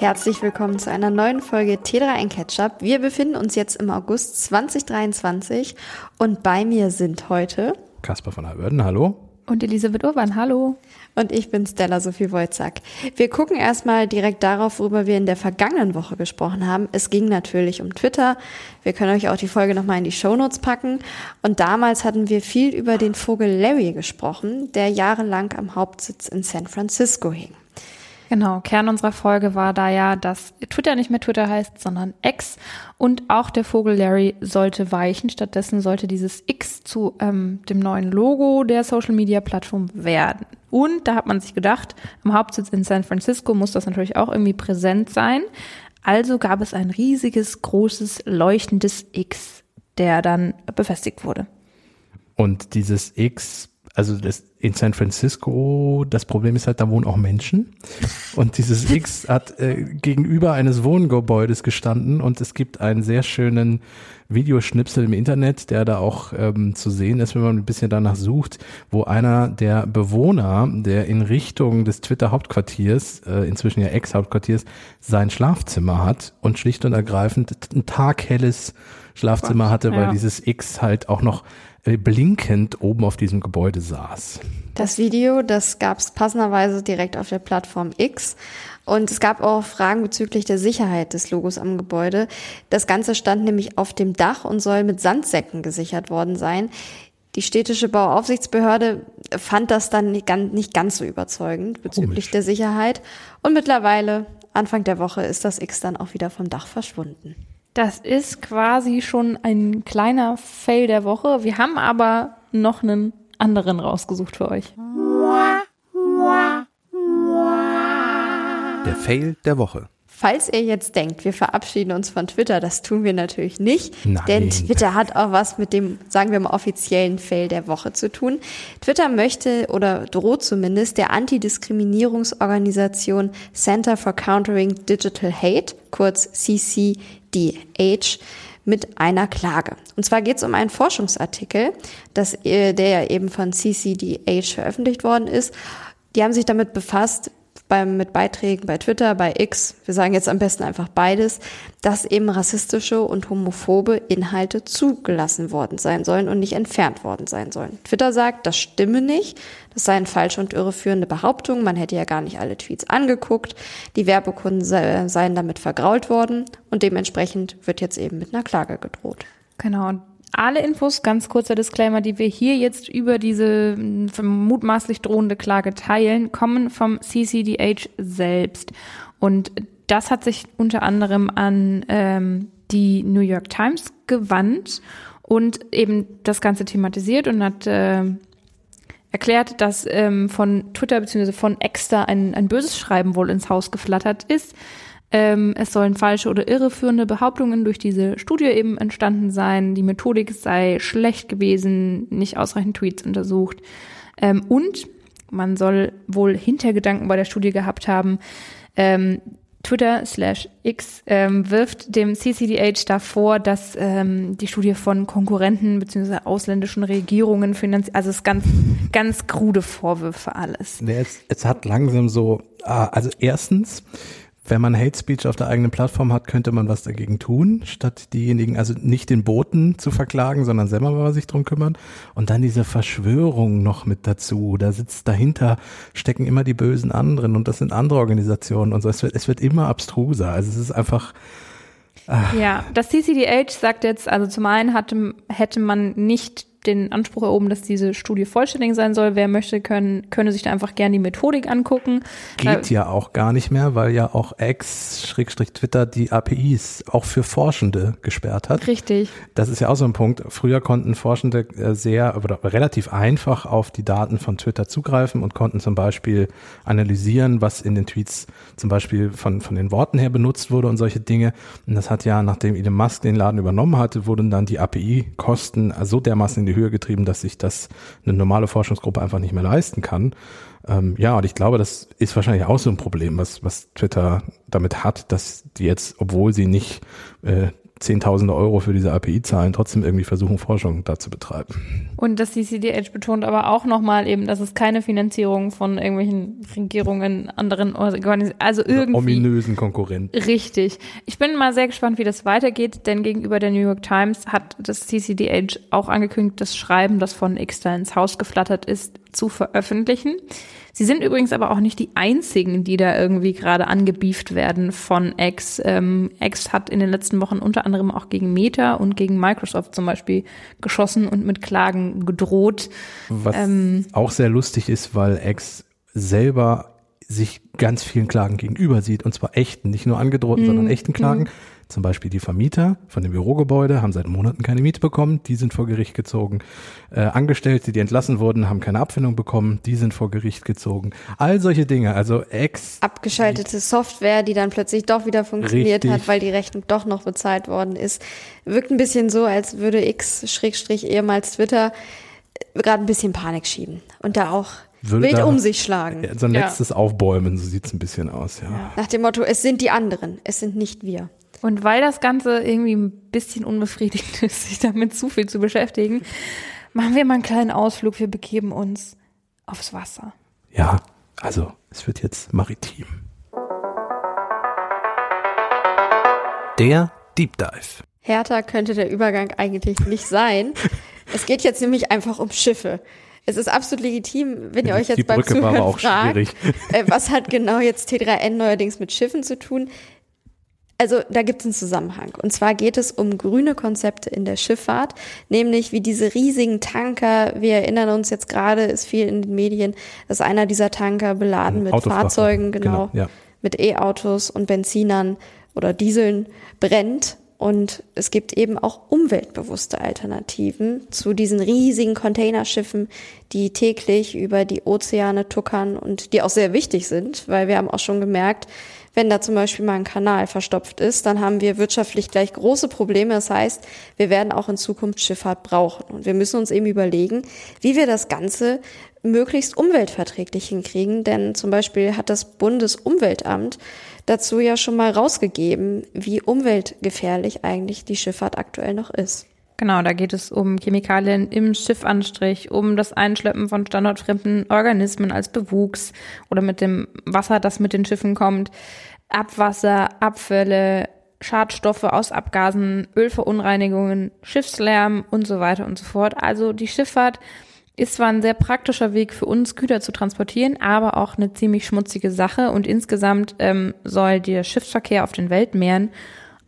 Herzlich willkommen zu einer neuen Folge T3 ein Ketchup. Wir befinden uns jetzt im August 2023 und bei mir sind heute Kasper von Alberden, hallo. Und Elisabeth Urban, hallo. Und ich bin Stella Sophie Wojcak. Wir gucken erstmal direkt darauf, worüber wir in der vergangenen Woche gesprochen haben. Es ging natürlich um Twitter. Wir können euch auch die Folge nochmal in die Shownotes packen. Und damals hatten wir viel über den Vogel Larry gesprochen, der jahrelang am Hauptsitz in San Francisco hing. Genau, Kern unserer Folge war da ja, dass Twitter nicht mehr Twitter heißt, sondern X. Und auch der Vogel Larry sollte weichen. Stattdessen sollte dieses X zu ähm, dem neuen Logo der Social-Media-Plattform werden. Und da hat man sich gedacht, am Hauptsitz in San Francisco muss das natürlich auch irgendwie präsent sein. Also gab es ein riesiges, großes, leuchtendes X, der dann befestigt wurde. Und dieses X also das, in San Francisco, das Problem ist halt, da wohnen auch Menschen. Und dieses X hat äh, gegenüber eines Wohngebäudes gestanden und es gibt einen sehr schönen Videoschnipsel im Internet, der da auch ähm, zu sehen ist, wenn man ein bisschen danach sucht, wo einer der Bewohner, der in Richtung des Twitter-Hauptquartiers, äh, inzwischen ja Ex-Hauptquartiers, sein Schlafzimmer hat und schlicht und ergreifend ein taghelles Schlafzimmer hatte, weil ja. dieses X halt auch noch blinkend oben auf diesem Gebäude saß. Das Video, das gab es passenderweise direkt auf der Plattform X. Und es gab auch Fragen bezüglich der Sicherheit des Logos am Gebäude. Das Ganze stand nämlich auf dem Dach und soll mit Sandsäcken gesichert worden sein. Die städtische Bauaufsichtsbehörde fand das dann nicht ganz, nicht ganz so überzeugend bezüglich Komisch. der Sicherheit. Und mittlerweile, Anfang der Woche, ist das X dann auch wieder vom Dach verschwunden. Das ist quasi schon ein kleiner Fail der Woche. Wir haben aber noch einen anderen rausgesucht für euch. Der Fail der Woche. Falls ihr jetzt denkt, wir verabschieden uns von Twitter, das tun wir natürlich nicht, Nein. denn Twitter hat auch was mit dem, sagen wir mal, offiziellen Fail der Woche zu tun. Twitter möchte oder droht zumindest der Antidiskriminierungsorganisation Center for Countering Digital Hate, kurz CCDH, mit einer Klage. Und zwar geht es um einen Forschungsartikel, das, äh, der ja eben von CCDH veröffentlicht worden ist. Die haben sich damit befasst, beim, mit Beiträgen bei Twitter, bei X, wir sagen jetzt am besten einfach beides, dass eben rassistische und homophobe Inhalte zugelassen worden sein sollen und nicht entfernt worden sein sollen. Twitter sagt, das stimme nicht, das seien falsche und irreführende Behauptungen, man hätte ja gar nicht alle Tweets angeguckt, die Werbekunden seien damit vergrault worden und dementsprechend wird jetzt eben mit einer Klage gedroht. Genau, alle Infos, ganz kurzer Disclaimer, die wir hier jetzt über diese mutmaßlich drohende Klage teilen, kommen vom CCDH selbst. Und das hat sich unter anderem an ähm, die New York Times gewandt und eben das Ganze thematisiert und hat äh, erklärt, dass ähm, von Twitter bzw. von Exter ein, ein böses Schreiben wohl ins Haus geflattert ist ähm, es sollen falsche oder irreführende Behauptungen durch diese Studie eben entstanden sein. Die Methodik sei schlecht gewesen, nicht ausreichend Tweets untersucht. Ähm, und man soll wohl Hintergedanken bei der Studie gehabt haben. Ähm, Twitter slash X ähm, wirft dem CCDH davor, dass ähm, die Studie von Konkurrenten bzw. ausländischen Regierungen finanziert. Also es ganz, ganz krude Vorwürfe alles. Es, es hat langsam so, ah, also erstens, wenn man Hate Speech auf der eigenen Plattform hat, könnte man was dagegen tun, statt diejenigen, also nicht den Boten zu verklagen, sondern selber mal sich drum kümmern. Und dann diese Verschwörung noch mit dazu. Da sitzt dahinter, stecken immer die bösen anderen und das sind andere Organisationen und so. Es wird, es wird immer abstruser. Also es ist einfach, Ach. Ja, das CCDH sagt jetzt, also zum einen hatte, hätte man nicht den Anspruch erhoben, dass diese Studie vollständig sein soll. Wer möchte, können, könne sich da einfach gerne die Methodik angucken. Geht äh, ja auch gar nicht mehr, weil ja auch X-Twitter die APIs auch für Forschende gesperrt hat. Richtig. Das ist ja auch so ein Punkt. Früher konnten Forschende äh, sehr oder relativ einfach auf die Daten von Twitter zugreifen und konnten zum Beispiel analysieren, was in den Tweets zum Beispiel von, von den Worten her benutzt wurde und solche Dinge. Und das hat ja, nachdem Elon Musk den Laden übernommen hatte, wurden dann die API-Kosten so dermaßen in die Höhe getrieben, dass sich das eine normale Forschungsgruppe einfach nicht mehr leisten kann. Ähm, ja, und ich glaube, das ist wahrscheinlich auch so ein Problem, was, was Twitter damit hat, dass die jetzt, obwohl sie nicht äh, Zehntausende Euro für diese API zahlen, trotzdem irgendwie versuchen, Forschung da zu betreiben. Und das CCDH betont aber auch nochmal eben, dass es keine Finanzierung von irgendwelchen Regierungen, anderen Organisationen, also irgendwie. Ominösen Konkurrenten. Richtig. Ich bin mal sehr gespannt, wie das weitergeht, denn gegenüber der New York Times hat das CCDH auch angekündigt, das Schreiben, das von da ins Haus geflattert ist, zu veröffentlichen. Sie sind übrigens aber auch nicht die einzigen, die da irgendwie gerade angebieft werden von X. Ähm, X hat in den letzten Wochen unter anderem auch gegen Meta und gegen Microsoft zum Beispiel geschossen und mit Klagen gedroht. Was ähm, auch sehr lustig ist, weil X selber sich ganz vielen Klagen gegenüber sieht, und zwar echten, nicht nur angedrohten, sondern mhm. echten Klagen. Zum Beispiel die Vermieter von dem Bürogebäude haben seit Monaten keine Miete bekommen, die sind vor Gericht gezogen. Äh, Angestellte, die entlassen wurden, haben keine Abfindung bekommen, die sind vor Gericht gezogen. All solche Dinge, also ex. Abgeschaltete Software, die dann plötzlich doch wieder funktioniert richtig. hat, weil die Rechnung doch noch bezahlt worden ist. Wirkt ein bisschen so, als würde X, Schrägstrich ehemals Twitter, gerade ein bisschen Panik schieben und da auch würde wild um sich schlagen. So ein letztes ja. Aufbäumen, so sieht's ein bisschen aus, ja. ja. Nach dem Motto, es sind die anderen, es sind nicht wir. Und weil das Ganze irgendwie ein bisschen unbefriedigend ist, sich damit zu viel zu beschäftigen, machen wir mal einen kleinen Ausflug. Wir begeben uns aufs Wasser. Ja, also es wird jetzt maritim. Der Deep Dive. Härter könnte der Übergang eigentlich nicht sein. es geht jetzt nämlich einfach um Schiffe. Es ist absolut legitim, wenn ihr euch jetzt beim Zuhören fragt, äh, was hat genau jetzt T3N neuerdings mit Schiffen zu tun? Also da gibt es einen Zusammenhang. Und zwar geht es um grüne Konzepte in der Schifffahrt, nämlich wie diese riesigen Tanker. Wir erinnern uns jetzt gerade, ist viel in den Medien, dass einer dieser Tanker beladen mit Fahrzeugen, genau, genau ja. mit E-Autos und Benzinern oder Dieseln brennt. Und es gibt eben auch umweltbewusste Alternativen zu diesen riesigen Containerschiffen, die täglich über die Ozeane tuckern und die auch sehr wichtig sind, weil wir haben auch schon gemerkt, wenn da zum Beispiel mal ein Kanal verstopft ist, dann haben wir wirtschaftlich gleich große Probleme. Das heißt, wir werden auch in Zukunft Schifffahrt brauchen. Und wir müssen uns eben überlegen, wie wir das Ganze möglichst umweltverträglich hinkriegen. Denn zum Beispiel hat das Bundesumweltamt dazu ja schon mal rausgegeben, wie umweltgefährlich eigentlich die Schifffahrt aktuell noch ist. Genau, da geht es um Chemikalien im Schiffanstrich, um das Einschleppen von standortfremden Organismen als Bewuchs oder mit dem Wasser, das mit den Schiffen kommt, Abwasser, Abfälle, Schadstoffe aus Abgasen, Ölverunreinigungen, Schiffslärm und so weiter und so fort. Also die Schifffahrt ist zwar ein sehr praktischer Weg für uns, Güter zu transportieren, aber auch eine ziemlich schmutzige Sache und insgesamt ähm, soll der Schiffsverkehr auf den Weltmeeren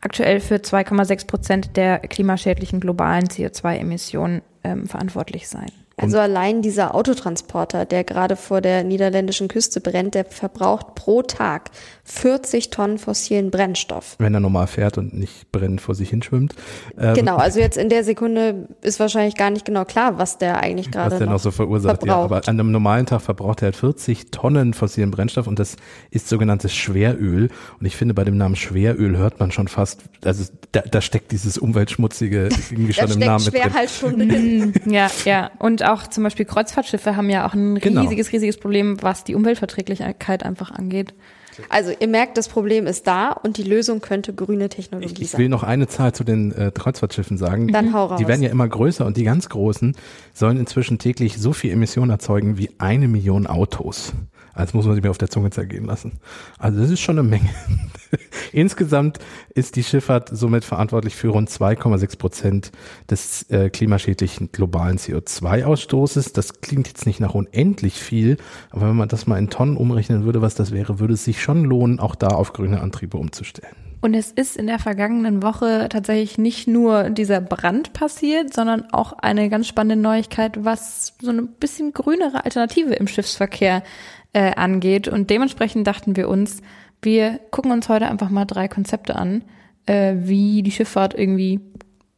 aktuell für 2,6 Prozent der klimaschädlichen globalen CO2-Emissionen ähm, verantwortlich sein. Also allein dieser Autotransporter, der gerade vor der niederländischen Küste brennt, der verbraucht pro Tag 40 Tonnen fossilen Brennstoff. Wenn er normal fährt und nicht brennend vor sich hinschwimmt. Ähm, genau, also jetzt in der Sekunde ist wahrscheinlich gar nicht genau klar, was der eigentlich gerade Was der noch, so verursacht. Verbraucht. Ja, aber an einem normalen Tag verbraucht er halt 40 Tonnen fossilen Brennstoff und das ist sogenanntes Schweröl. Und ich finde, bei dem Namen Schweröl hört man schon fast, also da, da steckt dieses umweltschmutzige irgendwie schon im Namen mit drin. Halt schon drin. ja, ja. Und auch zum Beispiel Kreuzfahrtschiffe haben ja auch ein genau. riesiges, genau. riesiges Problem, was die Umweltverträglichkeit einfach angeht. Also ihr merkt, das Problem ist da und die Lösung könnte grüne Technologie ich, ich sein. Ich will noch eine Zahl zu den äh, Kreuzfahrtschiffen sagen. Dann hau raus. Die werden ja immer größer und die ganz großen sollen inzwischen täglich so viel Emissionen erzeugen wie eine Million Autos. Als muss man sich mir auf der Zunge zergehen lassen. Also das ist schon eine Menge. Insgesamt ist die Schifffahrt somit verantwortlich für rund 2,6 Prozent des äh, klimaschädlichen globalen CO2-Ausstoßes. Das klingt jetzt nicht nach unendlich viel, aber wenn man das mal in Tonnen umrechnen würde, was das wäre, würde es sich schon lohnen, auch da auf grüne Antriebe umzustellen. Und es ist in der vergangenen Woche tatsächlich nicht nur dieser Brand passiert, sondern auch eine ganz spannende Neuigkeit, was so eine bisschen grünere Alternative im Schiffsverkehr äh, angeht. Und dementsprechend dachten wir uns, wir gucken uns heute einfach mal drei Konzepte an, äh, wie die Schifffahrt irgendwie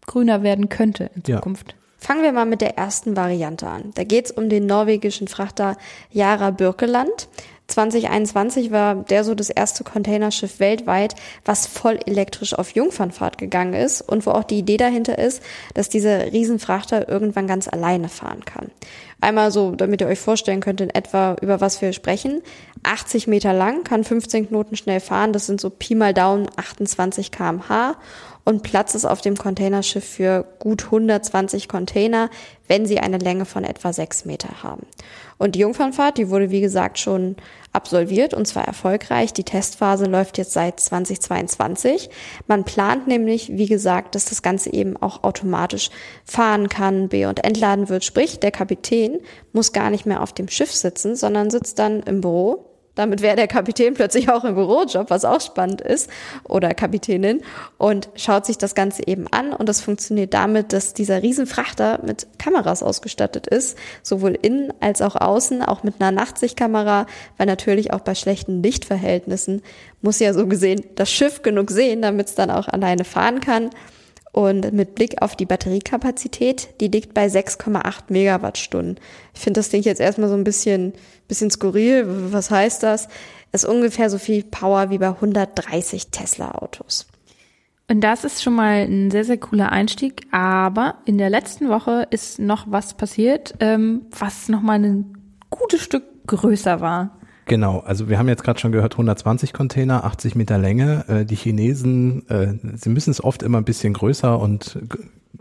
grüner werden könnte in Zukunft. Ja. Fangen wir mal mit der ersten Variante an. Da geht es um den norwegischen Frachter Yara Birkeland. 2021 war der so das erste Containerschiff weltweit, was voll elektrisch auf Jungfernfahrt gegangen ist und wo auch die Idee dahinter ist, dass dieser Riesenfrachter irgendwann ganz alleine fahren kann. Einmal so, damit ihr euch vorstellen könnt in etwa, über was wir sprechen. 80 Meter lang, kann 15 Knoten schnell fahren, das sind so Pi mal Daumen 28 kmh und Platz ist auf dem Containerschiff für gut 120 Container, wenn sie eine Länge von etwa sechs Meter haben. Und die Jungfernfahrt, die wurde wie gesagt schon absolviert und zwar erfolgreich. Die Testphase läuft jetzt seit 2022. Man plant nämlich, wie gesagt, dass das Ganze eben auch automatisch fahren kann, be- und entladen wird. Sprich, der Kapitän muss gar nicht mehr auf dem Schiff sitzen, sondern sitzt dann im Büro damit wäre der Kapitän plötzlich auch im Bürojob, was auch spannend ist, oder Kapitänin, und schaut sich das Ganze eben an. Und das funktioniert damit, dass dieser Riesenfrachter mit Kameras ausgestattet ist, sowohl innen als auch außen, auch mit einer Nachtsichtkamera, weil natürlich auch bei schlechten Lichtverhältnissen muss ja so gesehen das Schiff genug sehen, damit es dann auch alleine fahren kann. Und mit Blick auf die Batteriekapazität, die liegt bei 6,8 Megawattstunden. Ich finde das Ding jetzt erstmal so ein bisschen, bisschen skurril. Was heißt das? Es ist ungefähr so viel Power wie bei 130 Tesla-Autos. Und das ist schon mal ein sehr, sehr cooler Einstieg. Aber in der letzten Woche ist noch was passiert, ähm, was nochmal ein gutes Stück größer war. Genau, also wir haben jetzt gerade schon gehört, 120 Container, 80 Meter Länge. Äh, die Chinesen, äh, sie müssen es oft immer ein bisschen größer und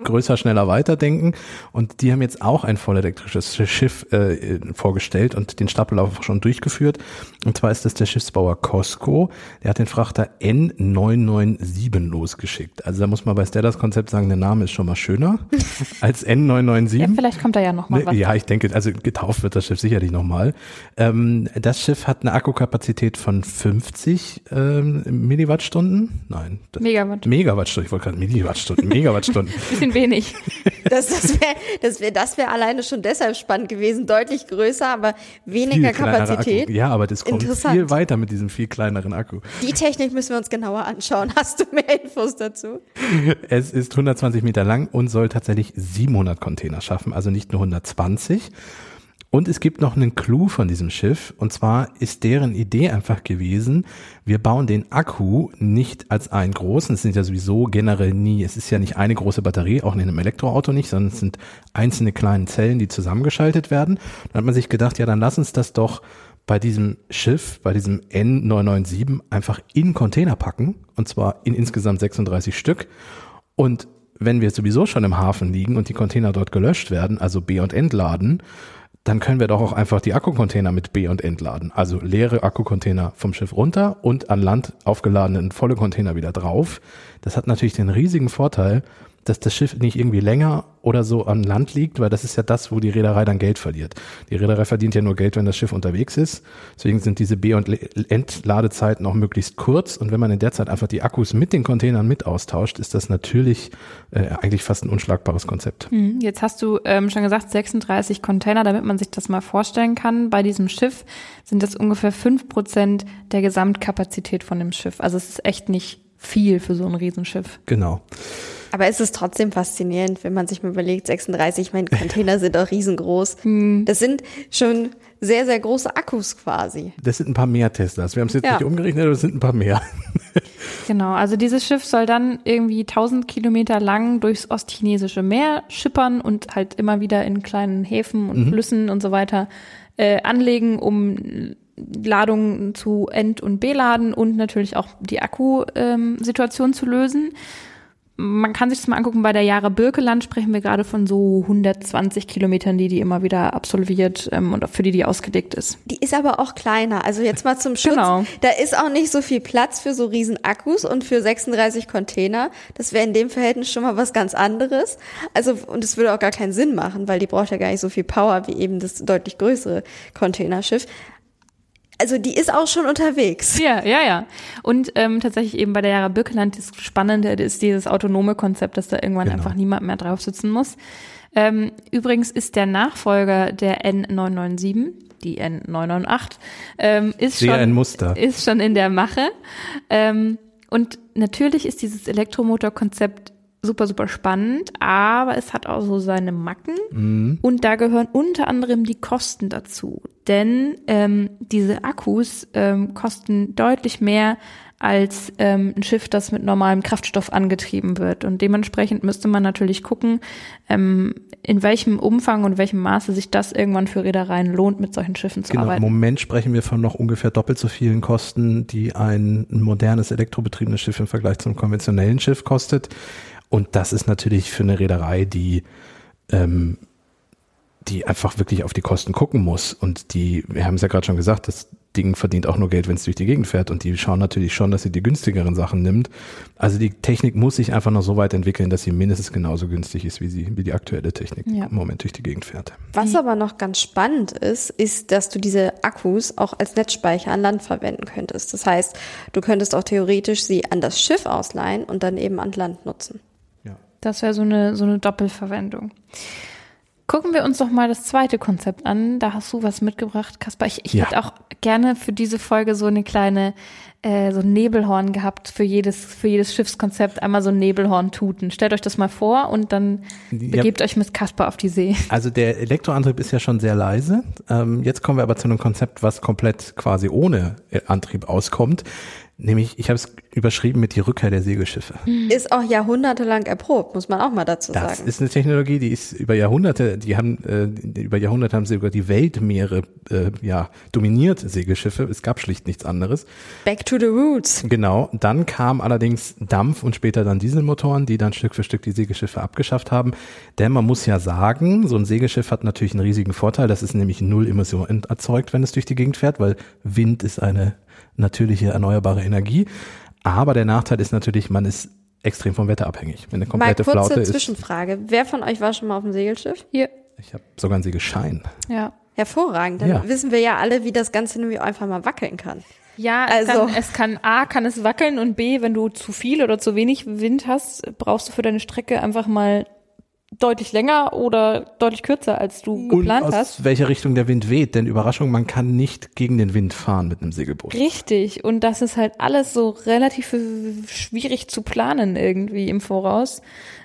größer, schneller weiterdenken. Und die haben jetzt auch ein vollelektrisches Schiff äh, vorgestellt und den Stappellauf schon durchgeführt. Und zwar ist das der Schiffsbauer Costco. Der hat den Frachter N997 losgeschickt. Also da muss man bei Stellas Konzept sagen, der Name ist schon mal schöner als N997. Ja, vielleicht kommt da ja noch mal Ne, was. Ja, ich denke, also getauft wird das Schiff sicherlich nochmal. Ähm, das Schiff hat eine Akkukapazität von 50 ähm, Milliwattstunden. Nein. Megawatt. Megawattstunden. Ich wollte gerade Milliwattstunden. Megawattstunden. Bisschen wenig. Das, das wäre das wär, das wär alleine schon deshalb spannend gewesen. Deutlich größer, aber weniger Kapazität. Akku. Ja, aber das kommt viel weiter mit diesem viel kleineren Akku. Die Technik müssen wir uns genauer anschauen. Hast du mehr Infos dazu? Es ist 120 Meter lang und soll tatsächlich 700 Container schaffen, also nicht nur 120. Und es gibt noch einen Clou von diesem Schiff. Und zwar ist deren Idee einfach gewesen, wir bauen den Akku nicht als einen großen, es sind ja sowieso generell nie, es ist ja nicht eine große Batterie, auch in einem Elektroauto nicht, sondern es sind einzelne kleine Zellen, die zusammengeschaltet werden. Dann hat man sich gedacht, ja, dann lass uns das doch bei diesem Schiff, bei diesem N997 einfach in Container packen. Und zwar in insgesamt 36 Stück. Und wenn wir sowieso schon im Hafen liegen und die Container dort gelöscht werden, also B- und Entladen, dann können wir doch auch einfach die Akkucontainer mit B- und Entladen. Also leere Akkucontainer vom Schiff runter und an Land aufgeladenen volle Container wieder drauf. Das hat natürlich den riesigen Vorteil, dass das Schiff nicht irgendwie länger oder so an Land liegt, weil das ist ja das, wo die Reederei dann Geld verliert. Die Reederei verdient ja nur Geld, wenn das Schiff unterwegs ist. Deswegen sind diese B- und Entladezeiten auch möglichst kurz. Und wenn man in der Zeit einfach die Akkus mit den Containern mit austauscht, ist das natürlich äh, eigentlich fast ein unschlagbares Konzept. Hm, Jetzt hast du ähm, schon gesagt, 36 Container, damit man sich das mal vorstellen kann. Bei diesem Schiff sind das ungefähr fünf Prozent der Gesamtkapazität von dem Schiff. Also es ist echt nicht viel für so ein Riesenschiff. Genau. Aber es ist trotzdem faszinierend, wenn man sich mal überlegt, 36, ich meine, Container sind auch riesengroß. Das sind schon sehr, sehr große Akkus quasi. Das sind ein paar mehr Teslas. Wir haben es jetzt Ja. nicht umgerechnet, aber es sind ein paar mehr. Genau, also dieses Schiff soll dann irgendwie 1000 Kilometer lang durchs ostchinesische Meer schippern und halt immer wieder in kleinen Häfen und Flüssen und so weiter äh, anlegen, um Ladungen zu End- und Beladen und natürlich auch die Akkusituation zu lösen. Man kann sich das mal angucken, bei der Jahre Birkeland sprechen wir gerade von so 120 Kilometern, die die immer wieder absolviert ähm, und für die die ausgelegt ist. Die ist aber auch kleiner. Also jetzt mal zum Schutz. Genau. Da ist auch nicht so viel Platz für so riesen Akkus und für 36 Container. Das wäre in dem Verhältnis schon mal was ganz anderes. Also, und es würde auch gar keinen Sinn machen, weil die braucht ja gar nicht so viel Power wie eben das deutlich größere Containerschiff. Also die ist auch schon unterwegs. Ja, ja, ja. Und ähm, tatsächlich eben bei der Jahre Birkeland, das Spannende ist dieses autonome Konzept, dass da irgendwann Genau. einfach niemand mehr drauf sitzen muss. Ähm, übrigens ist der Nachfolger der N997, die N998, ähm, ist, schon, ein Muster. ist schon in der Mache. Ähm, und natürlich ist dieses Elektromotorkonzept super, super spannend, aber es hat auch so seine Macken und da gehören unter anderem die Kosten dazu. Denn ähm, diese Akkus ähm, kosten deutlich mehr als ähm, ein Schiff, das mit normalem Kraftstoff angetrieben wird. Und dementsprechend müsste man natürlich gucken, ähm, in welchem Umfang und welchem Maße sich das irgendwann für Reedereien lohnt, mit solchen Schiffen zu genau, arbeiten. Im Moment sprechen wir von noch ungefähr doppelt so vielen Kosten, die ein modernes elektrobetriebenes Schiff im Vergleich zum konventionellen Schiff kostet. Und das ist natürlich für eine Reederei, die ähm, die einfach wirklich auf die Kosten gucken muss. Und die, wir haben es ja gerade schon gesagt, das Ding verdient auch nur Geld, wenn es durch die Gegend fährt. Und die schauen natürlich schon, dass sie die günstigeren Sachen nimmt. Also die Technik muss sich einfach noch so weit entwickeln, dass sie mindestens genauso günstig ist, wie sie, wie die aktuelle Technik Ja. im Moment durch die Gegend fährt. Was aber noch ganz spannend ist, ist, dass du diese Akkus auch als Netzspeicher an Land verwenden könntest. Das heißt, du könntest auch theoretisch sie an das Schiff ausleihen und dann eben an Land nutzen. Ja. Das wäre so eine, so eine Doppelverwendung. Gucken wir uns doch mal das zweite Konzept an. Da hast du was mitgebracht, Kaspar. Ich, ich Ja. hätte auch gerne für diese Folge so eine kleine, äh, so ein Nebelhorn gehabt für jedes, für jedes Schiffskonzept. Einmal so ein Nebelhorn tuten. Stellt euch das mal vor und dann Ja. begebt euch mit Kaspar auf die See. Also der Elektroantrieb ist ja schon sehr leise. Ähm, jetzt kommen wir aber zu einem Konzept, was komplett quasi ohne äh, Antrieb auskommt. Nämlich, ich habe es überschrieben mit die Rückkehr der Segelschiffe. Ist auch jahrhundertelang erprobt, muss man auch mal dazu Das sagen. ist eine Technologie, die ist über Jahrhunderte, die haben äh, die- über Jahrhunderte haben sie über die Weltmeere äh, ja dominiert Segelschiffe. Es gab schlicht nichts anderes. Back to the roots. Genau. Dann kam allerdings Dampf und später dann Dieselmotoren, die dann Stück für Stück die Segelschiffe abgeschafft haben. Denn man muss ja sagen, so ein Segelschiff hat natürlich einen riesigen Vorteil. Das ist nämlich null Emission erzeugt, wenn es durch die Gegend fährt, weil Wind ist eine natürliche erneuerbare Energie. Aber der Nachteil ist natürlich, man ist extrem vom Wetter abhängig. Wenn eine Mal komplette kurze Flaute ist. Zwischenfrage. Wer von euch war schon mal auf dem Segelschiff? Hier. Ich habe sogar einen Segelschein. Ja. Hervorragend. Dann Ja. wissen wir ja alle, wie das Ganze nämlich einfach mal wackeln kann. Ja, es, Also- kann, es kann A, kann es wackeln und B, wenn du zu viel oder zu wenig Wind hast, brauchst du für deine Strecke einfach mal deutlich länger oder deutlich kürzer, als du Und geplant aus hast. welcher Richtung der Wind weht. Denn Überraschung, man kann nicht gegen den Wind fahren mit einem Segelboot. Richtig. Und das ist halt alles so relativ schwierig zu planen irgendwie im Voraus.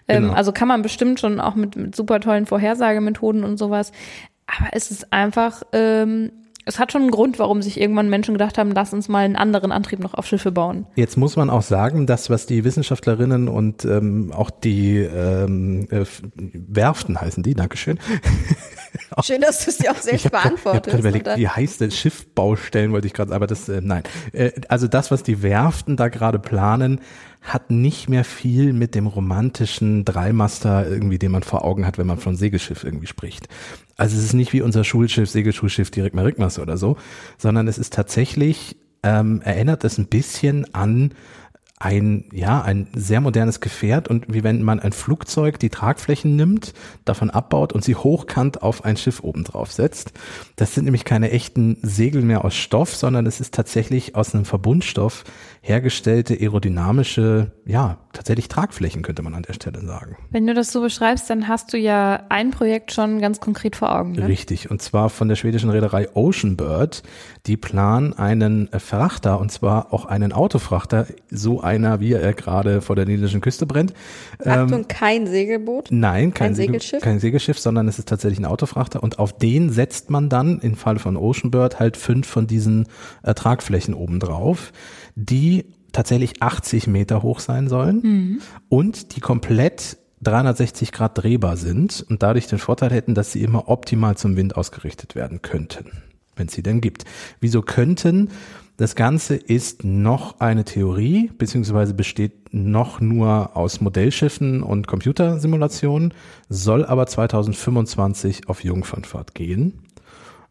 Ähm, Genau. Also kann man bestimmt schon auch mit, mit super tollen Vorhersagemethoden und sowas. Aber es ist einfach, ähm, es hat schon einen Grund, warum sich irgendwann Menschen gedacht haben, lass uns mal einen anderen Antrieb noch auf Schiffe bauen. Jetzt muss man auch sagen, dass was die Wissenschaftlerinnen und ähm, auch die ähm, äh, Werften heißen die, Dankeschön. Schön, dass du es dir auch selbst Ich habe hab beantwortest. gerade überlegt, Und dann- wie heißt das? Schiffbaustellen wollte ich gerade, aber das, äh, nein. Äh, also das, was die Werften da gerade planen, hat nicht mehr viel mit dem romantischen Dreimaster irgendwie, den man vor Augen hat, wenn man von Segelschiff irgendwie spricht. Also es ist nicht wie unser Schulschiff, Segelschulschiff direkt mal Rickmaster oder so, sondern es ist tatsächlich, ähm, erinnert es ein bisschen an ein, ja, ein sehr modernes Gefährt und wie wenn man ein Flugzeug die Tragflächen nimmt, davon abbaut und sie hochkant auf ein Schiff oben drauf setzt. Das sind nämlich keine echten Segel mehr aus Stoff, sondern es ist tatsächlich aus einem Verbundstoff hergestellte aerodynamische, ja, tatsächlich Tragflächen, könnte man an der Stelle sagen. Wenn du das so beschreibst, dann hast du ja ein Projekt schon ganz konkret vor Augen. Ne? Richtig, und zwar von der schwedischen Reederei Oceanbird. Die planen einen Frachter, und zwar auch einen Autofrachter, so einer, wie er gerade vor der niederländischen Küste brennt. Ähm, Achtung, kein Segelboot. Nein, kein, Ein Segel- Segelschiff? kein Segelschiff, sondern es ist tatsächlich ein Autofrachter und auf den setzt man dann im Fall von Oceanbird halt fünf von diesen äh, Tragflächen oben drauf, die tatsächlich 80 Meter hoch sein sollen und die komplett 360 Grad drehbar sind und dadurch den Vorteil hätten, dass sie immer optimal zum Wind ausgerichtet werden könnten, wenn es sie denn gibt. Wieso könnten? Das Ganze ist noch eine Theorie, beziehungsweise besteht noch nur aus Modellschiffen und Computersimulationen, soll aber 2025 auf Jungfernfahrt gehen.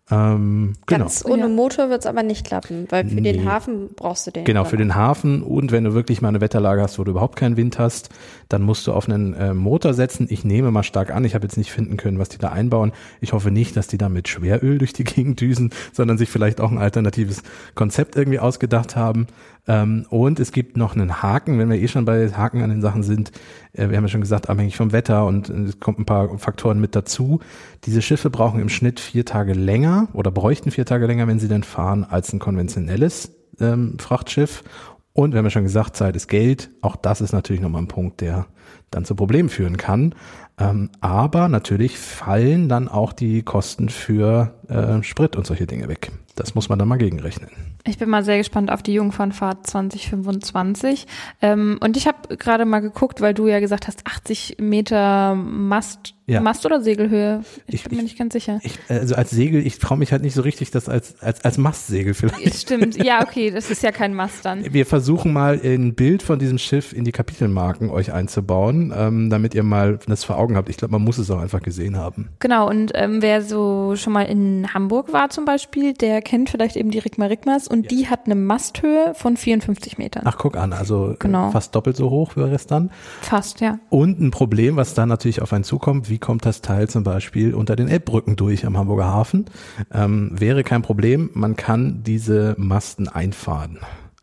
Ähm, genau. Ganz ohne. Motor wird es aber nicht klappen, weil für Nee. den Hafen brauchst du den. Genau, für den Hafen und wenn du wirklich mal eine Wetterlage hast, wo du überhaupt keinen Wind hast, dann musst du auf einen äh, Motor setzen. Ich nehme mal stark an, ich habe jetzt nicht finden können, was die da einbauen. Ich hoffe nicht, dass die da mit Schweröl durch die Gegend düsen, sondern sich vielleicht auch ein alternatives Konzept irgendwie ausgedacht haben. Ähm, und es gibt noch einen Haken, wenn wir eh schon bei Haken an den Sachen sind. Äh, wir haben ja schon gesagt, abhängig vom Wetter und äh, es kommt ein paar Faktoren mit dazu. Diese Schiffe brauchen im Schnitt vier Tage länger oder bräuchten vier Tage länger, wenn sie denn fahren, als ein konventionelles ähm, Frachtschiff. Und wir haben ja schon gesagt, Zeit ist Geld. Auch das ist natürlich nochmal ein Punkt, der dann zu Problemen führen kann. Ähm, aber natürlich fallen dann auch die Kosten für äh, Sprit und solche Dinge weg. Das muss man dann mal gegenrechnen. Ich bin mal sehr gespannt auf die Jungfernfahrt 2025. Ähm, und ich habe gerade mal geguckt, weil du ja gesagt hast, 80 Meter Mast ja. Mast oder Segelhöhe? Ich, ich bin mir nicht ganz sicher. Ich, also als Segel, ich traue mich halt nicht so richtig, das als, als, als Mastsegel vielleicht. Stimmt, ja, okay, das ist ja kein Mast dann. Wir versuchen mal ein Bild von diesem Schiff in die Kapitelmarken euch einzubauen, ähm, damit ihr mal das vor Augen habt. Ich glaube, man muss es auch einfach gesehen haben. Genau, und ähm, wer so schon mal in Hamburg war zum Beispiel, der kennt vielleicht eben die Rigma Rigmas und ja. die hat eine Masthöhe von 54 Metern. Ach, guck an, also genau. fast doppelt so hoch wäre es dann. Fast, ja. Und ein Problem, was dann natürlich auf einen zukommt, wie wie kommt das Teil zum Beispiel unter den Elbbrücken durch am Hamburger Hafen. Ähm, wäre kein Problem, man kann diese Masten einfahren.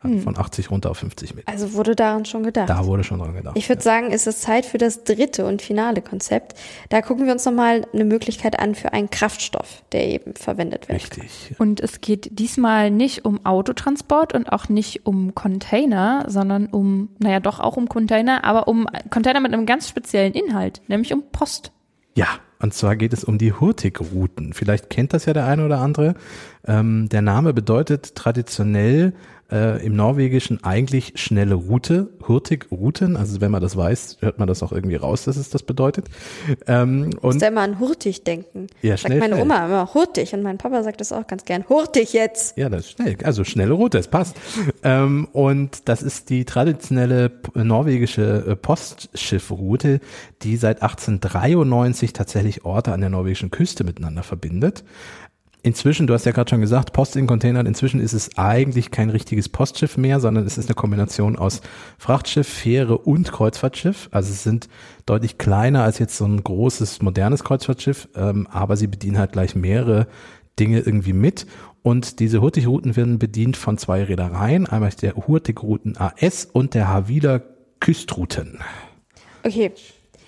Hm. Von 80 runter auf 50 Meter. Also wurde daran schon gedacht. Da wurde schon dran gedacht. Ich würde ja. sagen, ist es Zeit für das dritte und finale Konzept. Da gucken wir uns nochmal eine Möglichkeit an für einen Kraftstoff, der eben verwendet wird. Richtig. Und es geht diesmal nicht um Autotransport und auch nicht um Container, sondern um, naja, doch auch um Container, aber um Container mit einem ganz speziellen Inhalt, nämlich um Post. Ja, und zwar geht es um die Hurtigruten. Vielleicht kennt das ja der eine oder andere. Ähm, der Name bedeutet traditionell äh, im Norwegischen eigentlich schnelle Route, Hurtigruten. Also wenn man das weiß, hört man das auch irgendwie raus, dass es das bedeutet. Ähm, und Muss immer an hurtig denken. Ja, schnell. Sagt meine schnell. Oma immer hurtig und mein Papa sagt das auch ganz gern. Hurtig jetzt. Ja, das ist schnell. Also schnelle Route, es passt. Ähm, und das ist die traditionelle norwegische äh, Postschiffroute, die seit 1893 tatsächlich Orte an der norwegischen Küste miteinander verbindet. Inzwischen, du hast ja gerade schon gesagt, Post in Containern, inzwischen ist es eigentlich kein richtiges Postschiff mehr, sondern es ist eine Kombination aus Frachtschiff, Fähre und Kreuzfahrtschiff. Also es sind deutlich kleiner als jetzt so ein großes, modernes Kreuzfahrtschiff, ähm, aber sie bedienen halt gleich mehrere Dinge irgendwie mit. Und diese Hurtigruten werden bedient von zwei Reedereien, einmal der Hurtigruten AS und der Havila Küstruten. Okay,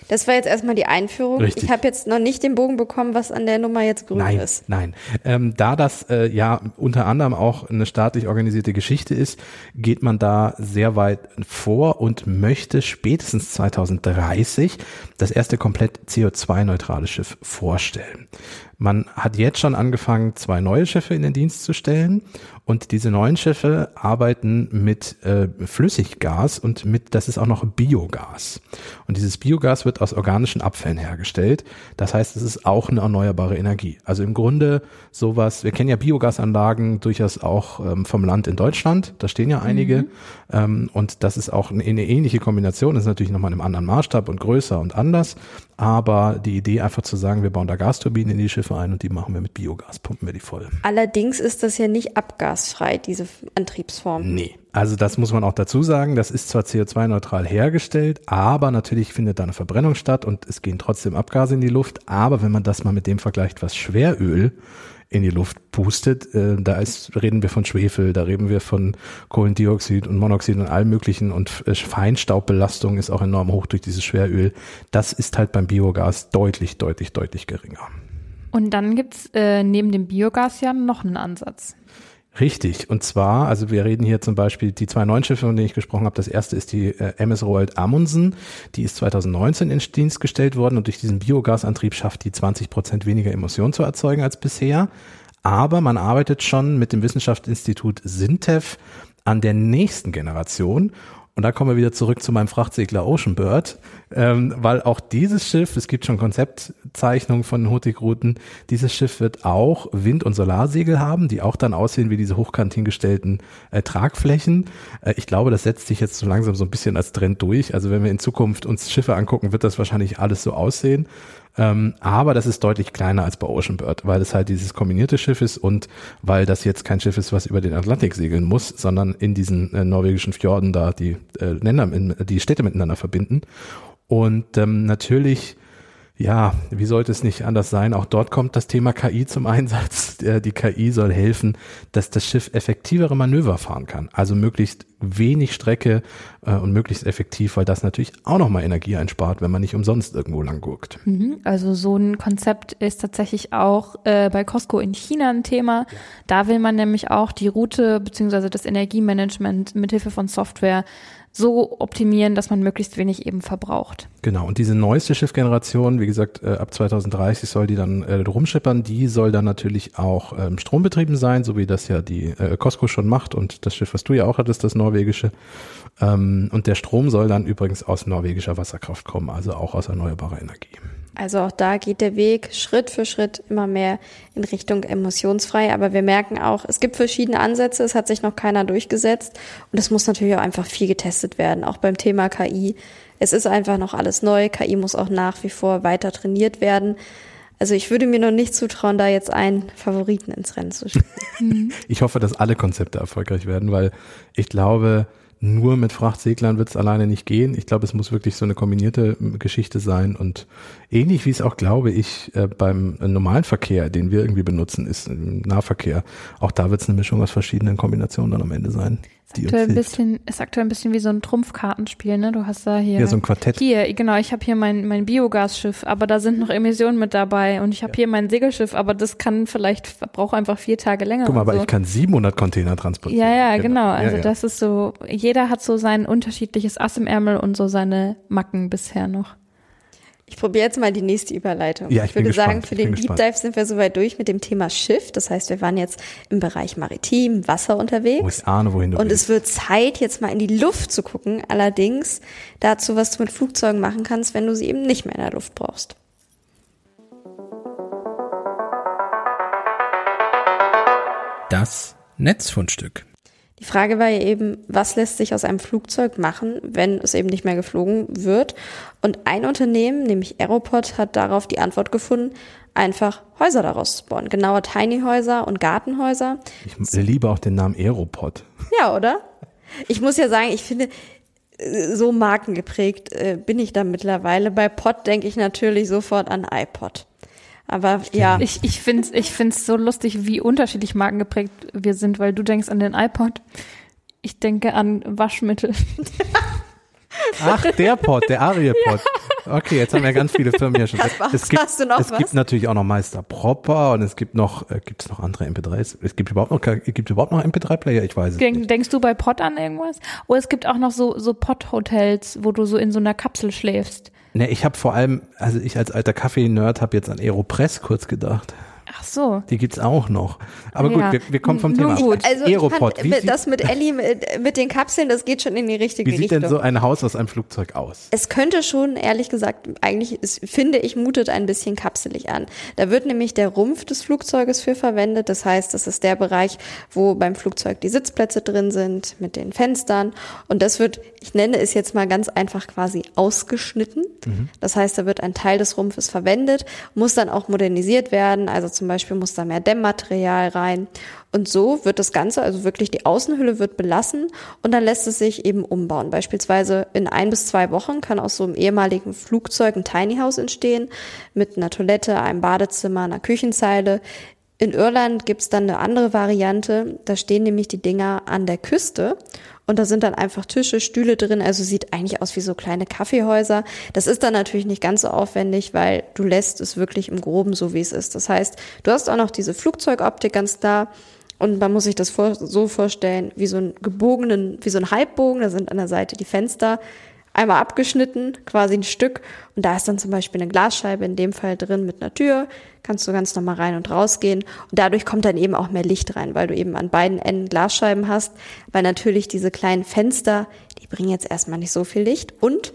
das war jetzt erstmal die Einführung. Richtig. Ich habe jetzt noch nicht den Bogen bekommen, was an der Nummer jetzt grün nein, ist. Nein, ähm, da das äh, ja unter anderem auch eine staatlich organisierte Geschichte ist, geht man da sehr weit vor und möchte spätestens 2030 das erste komplett CO2-neutrale Schiff vorstellen. Man hat jetzt schon angefangen, zwei neue Schiffe in den Dienst zu stellen und diese neuen Schiffe arbeiten mit äh, Flüssiggas und mit, das ist auch noch Biogas. Und dieses Biogas wird aus organischen Abfällen hergestellt. Das heißt, es ist auch eine erneuerbare Energie. Also im Grunde sowas, wir kennen ja Biogasanlagen durchaus auch ähm, vom Land in Deutschland, da stehen ja einige. Mhm. Ähm, und das ist auch eine, eine ähnliche Kombination, das ist natürlich nochmal in einem anderen Maßstab und größer und anders. Aber die Idee einfach zu sagen, wir bauen da Gasturbinen in die Schiffe ein und die machen wir mit Biogas, pumpen wir die voll. Allerdings ist das ja nicht abgasfrei, diese Antriebsform. Nee. Also das muss man auch dazu sagen, das ist zwar CO2-neutral hergestellt, aber natürlich findet da eine Verbrennung statt und es gehen trotzdem Abgase in die Luft. Aber wenn man das mal mit dem vergleicht, was Schweröl in die Luft pustet. Äh, da ist, reden wir von Schwefel, da reden wir von Kohlendioxid und Monoxid und allem möglichen und äh, Feinstaubbelastung ist auch enorm hoch durch dieses Schweröl. Das ist halt beim Biogas deutlich, deutlich, deutlich geringer. Und dann gibt's äh, neben dem Biogas ja noch einen Ansatz. Richtig. Und zwar, also wir reden hier zum Beispiel die zwei neuen Schiffe, von denen ich gesprochen habe. Das erste ist die äh, MS Roald Amundsen. Die ist 2019 in Dienst gestellt worden und durch diesen Biogasantrieb schafft die 20 Prozent weniger Emissionen zu erzeugen als bisher. Aber man arbeitet schon mit dem Wissenschaftsinstitut Sintef an der nächsten Generation und da kommen wir wieder zurück zu meinem Frachtsegler Ocean Bird, ähm, weil auch dieses Schiff, es gibt schon Konzeptzeichnungen von Hurtigruten, dieses Schiff wird auch Wind- und Solarsegel haben, die auch dann aussehen wie diese hochkant hingestellten äh, Tragflächen. Äh, ich glaube, das setzt sich jetzt so langsam so ein bisschen als Trend durch. Also wenn wir in Zukunft uns Schiffe angucken, wird das wahrscheinlich alles so aussehen. Ähm, aber das ist deutlich kleiner als bei Ocean Bird, weil es halt dieses kombinierte Schiff ist und weil das jetzt kein Schiff ist, was über den Atlantik segeln muss, sondern in diesen äh, norwegischen Fjorden da die äh, Länder, die Städte miteinander verbinden. Und ähm, natürlich ja, wie sollte es nicht anders sein? Auch dort kommt das Thema KI zum Einsatz. Die KI soll helfen, dass das Schiff effektivere Manöver fahren kann. Also möglichst wenig Strecke äh, und möglichst effektiv, weil das natürlich auch nochmal Energie einspart, wenn man nicht umsonst irgendwo lang guckt. Mhm. Also so ein Konzept ist tatsächlich auch äh, bei Costco in China ein Thema. Da will man nämlich auch die Route beziehungsweise das Energiemanagement mithilfe von Software so optimieren, dass man möglichst wenig eben verbraucht. Genau, und diese neueste Schiffgeneration, wie gesagt, äh, ab 2030 soll die dann äh, rumschippern, die soll dann natürlich auch ähm, strombetrieben sein, so wie das ja die äh, Costco schon macht und das Schiff, was du ja auch hattest, das norwegische. Ähm, und der Strom soll dann übrigens aus norwegischer Wasserkraft kommen, also auch aus erneuerbarer Energie. Also auch da geht der Weg Schritt für Schritt immer mehr in Richtung emissionsfrei. Aber wir merken auch, es gibt verschiedene Ansätze, es hat sich noch keiner durchgesetzt. Und es muss natürlich auch einfach viel getestet werden, auch beim Thema KI. Es ist einfach noch alles neu. KI muss auch nach wie vor weiter trainiert werden. Also ich würde mir noch nicht zutrauen, da jetzt einen Favoriten ins Rennen zu schicken. ich hoffe, dass alle Konzepte erfolgreich werden, weil ich glaube, nur mit Frachtseglern wird es alleine nicht gehen. Ich glaube, es muss wirklich so eine kombinierte Geschichte sein und ähnlich wie es auch, glaube ich, äh, beim normalen Verkehr, den wir irgendwie benutzen, ist im Nahverkehr. Auch da wird es eine Mischung aus verschiedenen Kombinationen dann am Ende sein. Ist aktuell, ein bisschen, ist aktuell ein bisschen wie so ein Trumpfkartenspiel, ne? Du hast da hier. Ja, so ein Quartett. Hier, genau, ich habe hier mein, mein Biogasschiff, aber da sind noch Emissionen mit dabei und ich habe ja. hier mein Segelschiff, aber das kann vielleicht, braucht einfach vier Tage länger. Guck mal, aber so. ich kann 700 Container transportieren. Ja, ja, genau. genau. Also ja, ja. das ist so, jeder hat so sein unterschiedliches Ass im Ärmel und so seine Macken bisher noch. Ich probiere jetzt mal die nächste Überleitung. Ja, ich, ich würde gespannt. sagen, für den Deep Dive sind wir soweit durch mit dem Thema Schiff. Das heißt, wir waren jetzt im Bereich Maritim, Wasser unterwegs. Oh, ich ahne, wohin du Und willst. es wird Zeit, jetzt mal in die Luft zu gucken. Allerdings dazu, was du mit Flugzeugen machen kannst, wenn du sie eben nicht mehr in der Luft brauchst. Das Netzfundstück. Die Frage war ja eben, was lässt sich aus einem Flugzeug machen, wenn es eben nicht mehr geflogen wird? Und ein Unternehmen, nämlich Aeropod, hat darauf die Antwort gefunden, einfach Häuser daraus zu bauen. Genauer Tiny Häuser und Gartenhäuser. Ich liebe auch den Namen Aeropod. Ja, oder? Ich muss ja sagen, ich finde, so markengeprägt äh, bin ich da mittlerweile. Bei Pod denke ich natürlich sofort an iPod. Aber ja. Ich, ich finde es ich find's so lustig, wie unterschiedlich markengeprägt wir sind, weil du denkst an den iPod. Ich denke an Waschmittel. Ach, der Pod, der Ariel-Pod. Ja. Okay, jetzt haben wir ganz viele Firmen hier schon. Was, es gibt, hast du noch es was? gibt natürlich auch noch Meister Proper und es gibt noch, äh, gibt es noch andere MP3s? Es gibt überhaupt noch, gibt überhaupt noch MP3-Player? Ich weiß es Denk, nicht. Denkst du bei Pod an irgendwas? Oh, es gibt auch noch so, so Pod-Hotels, wo du so in so einer Kapsel schläfst. Ne, ich habe vor allem, also ich als alter Kaffee-Nerd habe jetzt an Aeropress kurz gedacht. Ach so. Die gibt's auch noch. Aber Ja. gut, wir, wir kommen vom Nun Thema. gut. Also Aeropod. ich Wie fand, sieht- das mit Ellie mit, mit den Kapseln, das geht schon in die richtige Wie sieht Richtung. denn so ein Haus aus einem Flugzeug aus? Es könnte schon, ehrlich gesagt, eigentlich, ist, finde ich, mutet ein bisschen kapselig an. Da wird nämlich der Rumpf des Flugzeuges für verwendet. Das heißt, das ist der Bereich, wo beim Flugzeug die Sitzplätze drin sind, mit den Fenstern. Und das wird, ich nenne es jetzt mal ganz einfach quasi ausgeschnitten. Das heißt, da wird ein Teil des Rumpfes verwendet, muss dann auch modernisiert werden. Also zum Beispiel muss da mehr Dämmmaterial rein. Und so wird das Ganze, also wirklich die Außenhülle wird belassen und dann lässt es sich eben umbauen. Beispielsweise in ein bis zwei Wochen kann aus so einem ehemaligen Flugzeug ein Tiny House entstehen mit einer Toilette, einem Badezimmer, einer Küchenzeile. In Irland gibt's dann eine andere Variante. Da stehen nämlich die Dinger an der Küste und da sind dann einfach Tische, Stühle drin. Also sieht eigentlich aus wie so kleine Kaffeehäuser. Das ist dann natürlich nicht ganz so aufwendig, weil du lässt es wirklich im Groben so, wie es ist. Das heißt, du hast auch noch diese Flugzeugoptik ganz klar. Und man muss sich das vor, so vorstellen, wie so ein gebogenen, wie so ein Halbbogen. Da sind an der Seite die Fenster einmal abgeschnitten, quasi ein Stück. Und da ist dann zum Beispiel eine Glasscheibe in dem Fall drin mit einer Tür. Kannst du ganz normal rein und rausgehen. Und dadurch kommt dann eben auch mehr Licht rein, weil du eben an beiden Enden Glasscheiben hast. Weil natürlich diese kleinen Fenster, die bringen jetzt erstmal nicht so viel Licht. Und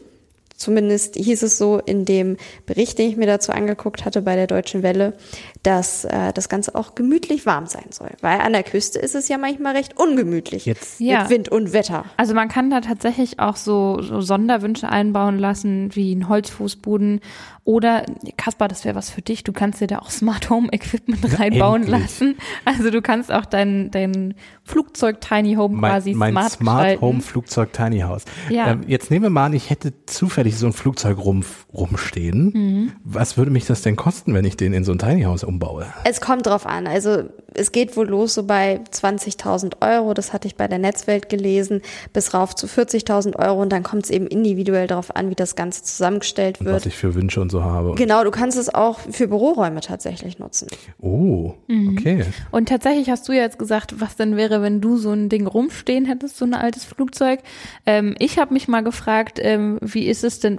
Zumindest hieß es so in dem Bericht, den ich mir dazu angeguckt hatte bei der Deutschen Welle, dass äh, das Ganze auch gemütlich warm sein soll. Weil an der Küste ist es ja manchmal recht ungemütlich. Jetzt- Ja. Mit Wind und Wetter. Also man kann da tatsächlich auch so, so Sonderwünsche einbauen lassen, wie ein Holzfußboden oder, Kaspar, das wäre was für dich, du kannst dir da auch Smart Home Equipment reinbauen endlich. lassen. Also du kannst auch dein, dein Flugzeug Tiny Home Mein, quasi mein smart, Smart gestalten. Home Flugzeug Tiny House. Ja. Ähm, jetzt nehmen wir mal an, ich hätte zufällig so ein Flugzeugrumpf rumstehen. Mhm. Was würde mich das denn kosten, wenn ich den in so ein Tiny House umbaue? Es kommt drauf an. Also es geht wohl los so bei 20.000 Euro, das hatte ich bei der Netzwelt gelesen, bis rauf zu 40.000 Euro und dann kommt es eben individuell darauf an, wie das Ganze zusammengestellt Und wird. was ich für Wünsche und so habe. Genau, du kannst es auch für Büroräume tatsächlich nutzen. Oh, okay. Und tatsächlich hast du ja jetzt gesagt, was denn wäre, wenn du so ein Ding rumstehen hättest, so ein altes Flugzeug. Ähm, ich habe mich mal gefragt, ähm, wie ist es denn,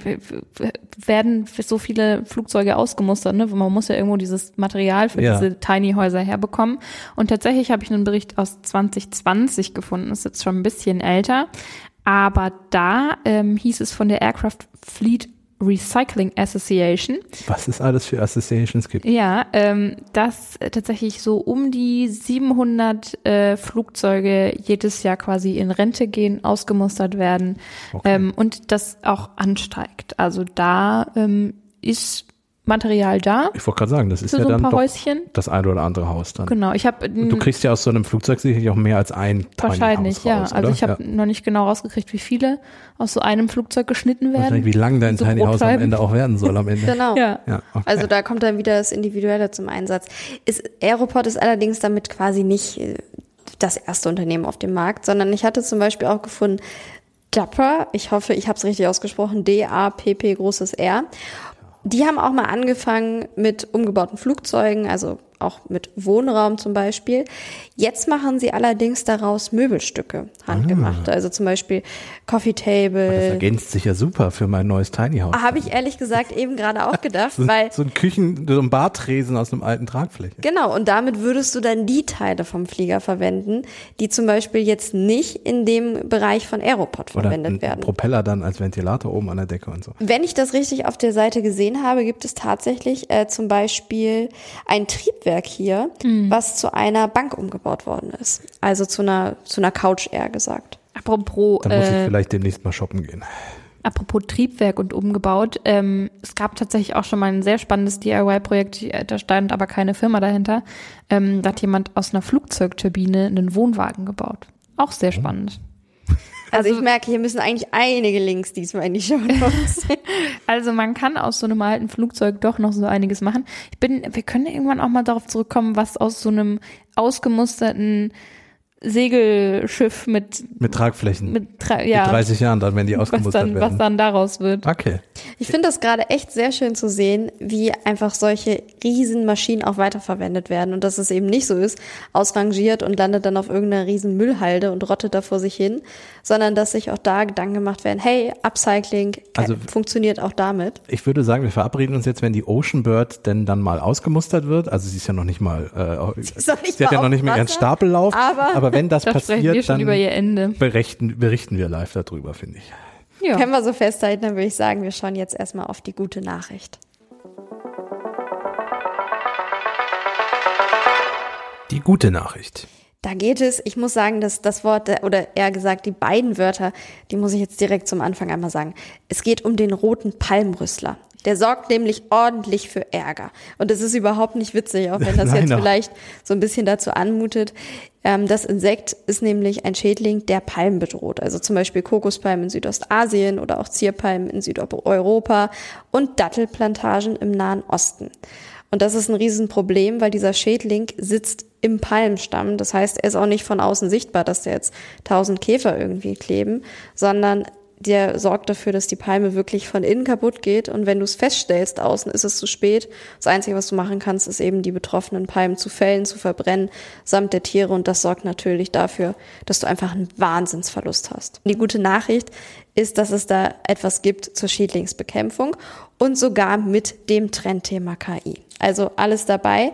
werden so viele Flugzeuge ausgemustert? Ne? Man muss ja irgendwo dieses Material für Ja. diese Tiny Häuser herbekommen. Und tatsächlich habe ich einen Bericht aus 2020 gefunden, ist jetzt schon ein bisschen älter. Aber da ähm, hieß es von der Aircraft Fleet Recycling Association, Was es alles für Associations gibt. ja, ähm, dass tatsächlich so um die 700 äh, Flugzeuge jedes Jahr quasi in Rente gehen, ausgemustert werden Okay. ähm, und das auch ansteigt. Also da ähm, ist Material da Ich wollte gerade sagen, das ist ja so ein dann paar doch Häuschen. das eine oder andere Haus dann. Genau, ich habe du kriegst ja aus so einem Flugzeug sicherlich auch mehr als ein Tiny wahrscheinlich, House ja. raus, also ich habe noch nicht genau rausgekriegt, wie viele aus so einem Flugzeug geschnitten werden. wie lang dein So Tiny House am. Ende auch werden soll am Ende. Genau. Ja. Ja, okay. Also da kommt dann wieder das Individuelle zum Einsatz. Ist, Aeroport ist allerdings damit quasi nicht äh, das erste Unternehmen auf dem Markt, sondern ich hatte zum Beispiel auch gefunden, Dapper, ich hoffe, ich habe es richtig ausgesprochen, D-A-P-P großes R. Die haben auch mal angefangen mit umgebauten Flugzeugen, also auch mit Wohnraum zum Beispiel. Jetzt machen sie allerdings daraus Möbelstücke, handgemachte. Also zum Beispiel Coffee das Table. ergänzt sich ja super für mein neues Tiny House. Habe ich ehrlich gesagt eben gerade auch gedacht, So, weil so ein Küchen, so ein Bartresen aus einem alten Tragfläche. Genau, und damit würdest du dann die Teile vom Flieger verwenden, die zum Beispiel jetzt nicht in dem Bereich von Aeroport Oder verwendet ein werden. Propeller dann als Ventilator oben an der Decke und so. Wenn ich das richtig auf der Seite gesehen habe, gibt es tatsächlich äh, zum Beispiel ein Triebwerk hier, Mhm. was zu einer Bank umgebaut worden ist. Also zu einer, zu einer Couch eher gesagt. Apropos, Dann muss ich äh, vielleicht demnächst mal shoppen gehen. Apropos Triebwerk und umgebaut, ähm, es gab tatsächlich auch schon mal ein sehr spannendes DIY-Projekt, da stand aber keine Firma dahinter. Ähm, da hat jemand aus einer Flugzeugturbine einen Wohnwagen gebaut. Auch sehr spannend. Also, Also- ich merke, hier müssen eigentlich einige Links diesmal in die Show Notes. Also man kann aus so einem alten Flugzeug doch noch so einiges machen. Ich bin, wir können irgendwann auch mal darauf zurückkommen, was aus so einem ausgemusterten Segelschiff mit, Mit Tragflächen. mit, Tra- ja, 30 Jahren dann, wenn die was ausgemustert dann, was werden. dann daraus wird. Okay. Ich finde das gerade echt sehr schön zu sehen, wie einfach solche riesen Maschinen auch weiterverwendet werden und dass es eben nicht so ist, ausrangiert und landet dann auf irgendeiner riesen Müllhalde und rottet da vor sich hin, sondern dass sich auch da Gedanken gemacht werden, hey, Upcycling Also- funktioniert auch damit. Ich würde sagen, wir verabreden uns jetzt, wenn die Ocean Bird denn dann mal ausgemustert wird. Also sie ist ja noch nicht mal, äh, sie, nicht hat mal ja noch nicht mehr ihren Stapellauf. aber- wenn das Da passiert, dann über ihr Ende. berichten, berichten wir live darüber, finde ich. Ja. Können wir so festhalten, dann würde ich sagen, wir schauen jetzt erstmal auf die gute Nachricht. Die gute Nachricht. Da geht es, ich muss sagen, dass das Wort, oder eher gesagt, die beiden Wörter, die muss ich jetzt direkt zum Anfang einmal sagen. Es geht um den roten Palmrüssler. Der sorgt nämlich ordentlich für Ärger. Und das ist überhaupt nicht witzig, auch wenn das Nein, jetzt doch. vielleicht so ein bisschen dazu anmutet. Ähm, das Insekt ist nämlich ein Schädling, der Palmen bedroht. Also zum Beispiel Kokospalmen in Südostasien oder auch Zierpalmen in Südeuropa und Dattelplantagen im Nahen Osten. Und das ist ein Riesenproblem, weil dieser Schädling sitzt im Palmstamm. Das heißt, er ist auch nicht von außen sichtbar, dass da jetzt tausend Käfer irgendwie kleben, sondern der sorgt dafür, dass die Palme wirklich von innen kaputt geht. Und wenn du es feststellst, außen ist es zu spät. Das Einzige, was du machen kannst, ist eben die betroffenen Palmen zu fällen, zu verbrennen, samt der Tiere. Und das sorgt natürlich dafür, dass du einfach einen Wahnsinnsverlust hast. Die gute Nachricht ist, dass es da etwas gibt zur Schädlingsbekämpfung und sogar mit dem Trendthema KI. Also alles dabei.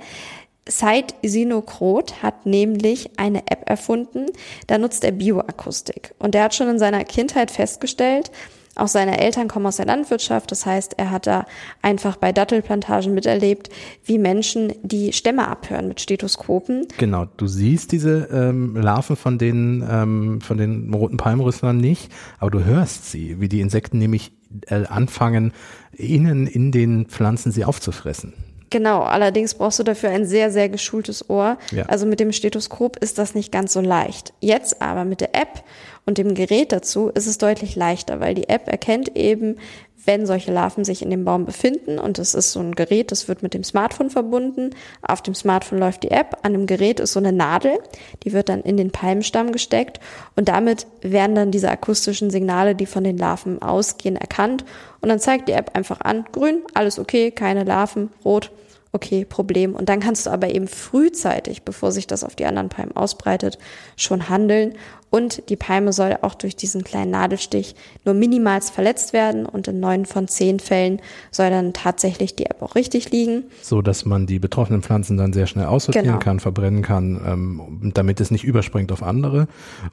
Said Sinokrath hat nämlich eine App erfunden, da nutzt er Bioakustik. Und er hat schon in seiner Kindheit festgestellt, auch seine Eltern kommen aus der Landwirtschaft, das heißt, er hat da einfach bei Dattelplantagen miterlebt, wie Menschen die Stämme abhören mit Stethoskopen. Genau, du siehst diese ähm, Larven von den, ähm, von den roten Palmrüsslern nicht, aber du hörst sie, wie die Insekten nämlich äh, anfangen, innen in den Pflanzen sie aufzufressen. Genau, allerdings brauchst du dafür ein sehr, sehr geschultes Ohr. Ja. Also mit dem Stethoskop ist das nicht ganz so leicht. Jetzt aber mit der App und dem Gerät dazu ist es deutlich leichter, weil die App erkennt eben, wenn solche Larven sich in dem Baum befinden und es ist so ein Gerät, das wird mit dem Smartphone verbunden. Auf dem Smartphone läuft die App, an dem Gerät ist so eine Nadel, die wird dann in den Palmstamm gesteckt und damit werden dann diese akustischen Signale, die von den Larven ausgehen, erkannt und dann zeigt die App einfach an, grün, alles okay, keine Larven, rot, okay, Problem. Und dann kannst du aber eben frühzeitig, bevor sich das auf die anderen Palmen ausbreitet, schon handeln. Und die Palme soll auch durch diesen kleinen Nadelstich nur minimals verletzt werden und in neun von zehn Fällen soll dann tatsächlich die App auch richtig liegen. So, dass man die betroffenen Pflanzen dann sehr schnell aussortieren genau. kann, verbrennen kann, ähm, damit es nicht überspringt auf andere.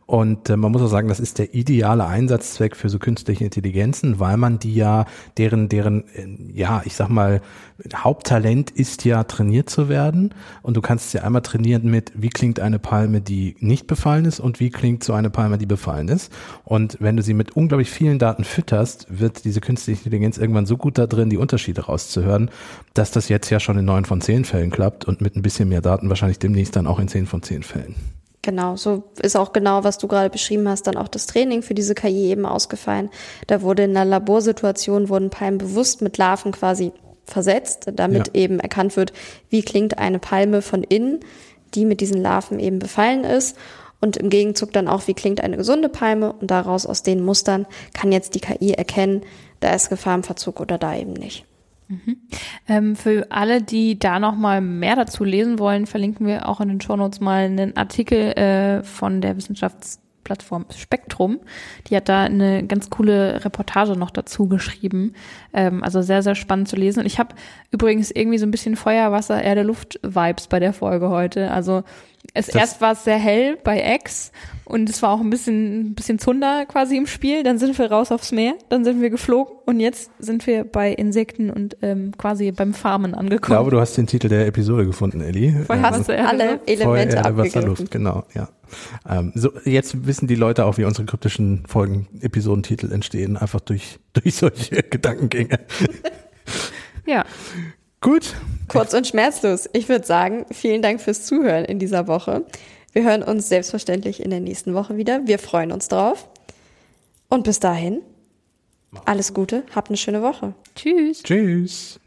Und äh, man muss auch sagen, das ist der ideale Einsatzzweck für so künstliche Intelligenzen, weil man die ja, deren, deren, äh, ja, ich sag mal, Haupttalent ist ja trainiert zu werden. Und du kannst sie einmal trainieren mit, wie klingt eine Palme, die nicht befallen ist und wie klingt so eine Palme, die befallen ist. Und wenn du sie mit unglaublich vielen Daten fütterst, wird diese künstliche Intelligenz irgendwann so gut da drin, die Unterschiede rauszuhören, dass das jetzt ja schon in neun von zehn Fällen klappt und mit ein bisschen mehr Daten wahrscheinlich demnächst dann auch in zehn von zehn Fällen. Genau, so ist auch genau, was du gerade beschrieben hast, dann auch das Training für diese KI eben ausgefallen. Da wurde in einer Laborsituation, wurden Palmen bewusst mit Larven quasi versetzt, damit ja. eben erkannt wird, wie klingt eine Palme von innen, die mit diesen Larven eben befallen ist. Und im Gegenzug dann auch, wie klingt eine gesunde Palme und daraus aus den Mustern kann jetzt die KI erkennen, da ist Gefahr im Verzug oder da eben nicht. Mhm. Ähm, für alle, die da noch mal mehr dazu lesen wollen, verlinken wir auch in den Shownotes mal einen Artikel äh, von der Wissenschafts Plattform Spektrum. Die hat da eine ganz coole Reportage noch dazu geschrieben. Ähm, also sehr, sehr spannend zu lesen. Und ich habe übrigens irgendwie so ein bisschen Feuer, Wasser, Erde, Luft-Vibes bei der Folge heute. Also es das erst war es sehr hell bei X und es war auch ein bisschen, ein bisschen Zunder quasi im Spiel. Dann sind wir raus aufs Meer, dann sind wir geflogen und jetzt sind wir bei Insekten und ähm, quasi beim Farmen angekommen. Ich glaube, du hast den Titel der Episode gefunden, Ellie. Vorher ähm, hast du alle Elemente Feuer, Wasser, Luft, genau, ja. Ähm, so, jetzt wissen die Leute auch, wie unsere kryptischen Folgen, Episodentitel entstehen, einfach durch, durch solche Gedankengänge. ja. Gut. Kurz und schmerzlos. Ich würde sagen, vielen Dank fürs Zuhören in dieser Woche. Wir hören uns selbstverständlich in der nächsten Woche wieder. Wir freuen uns drauf. Und bis dahin, alles Gute, habt eine schöne Woche. Tschüss. Tschüss.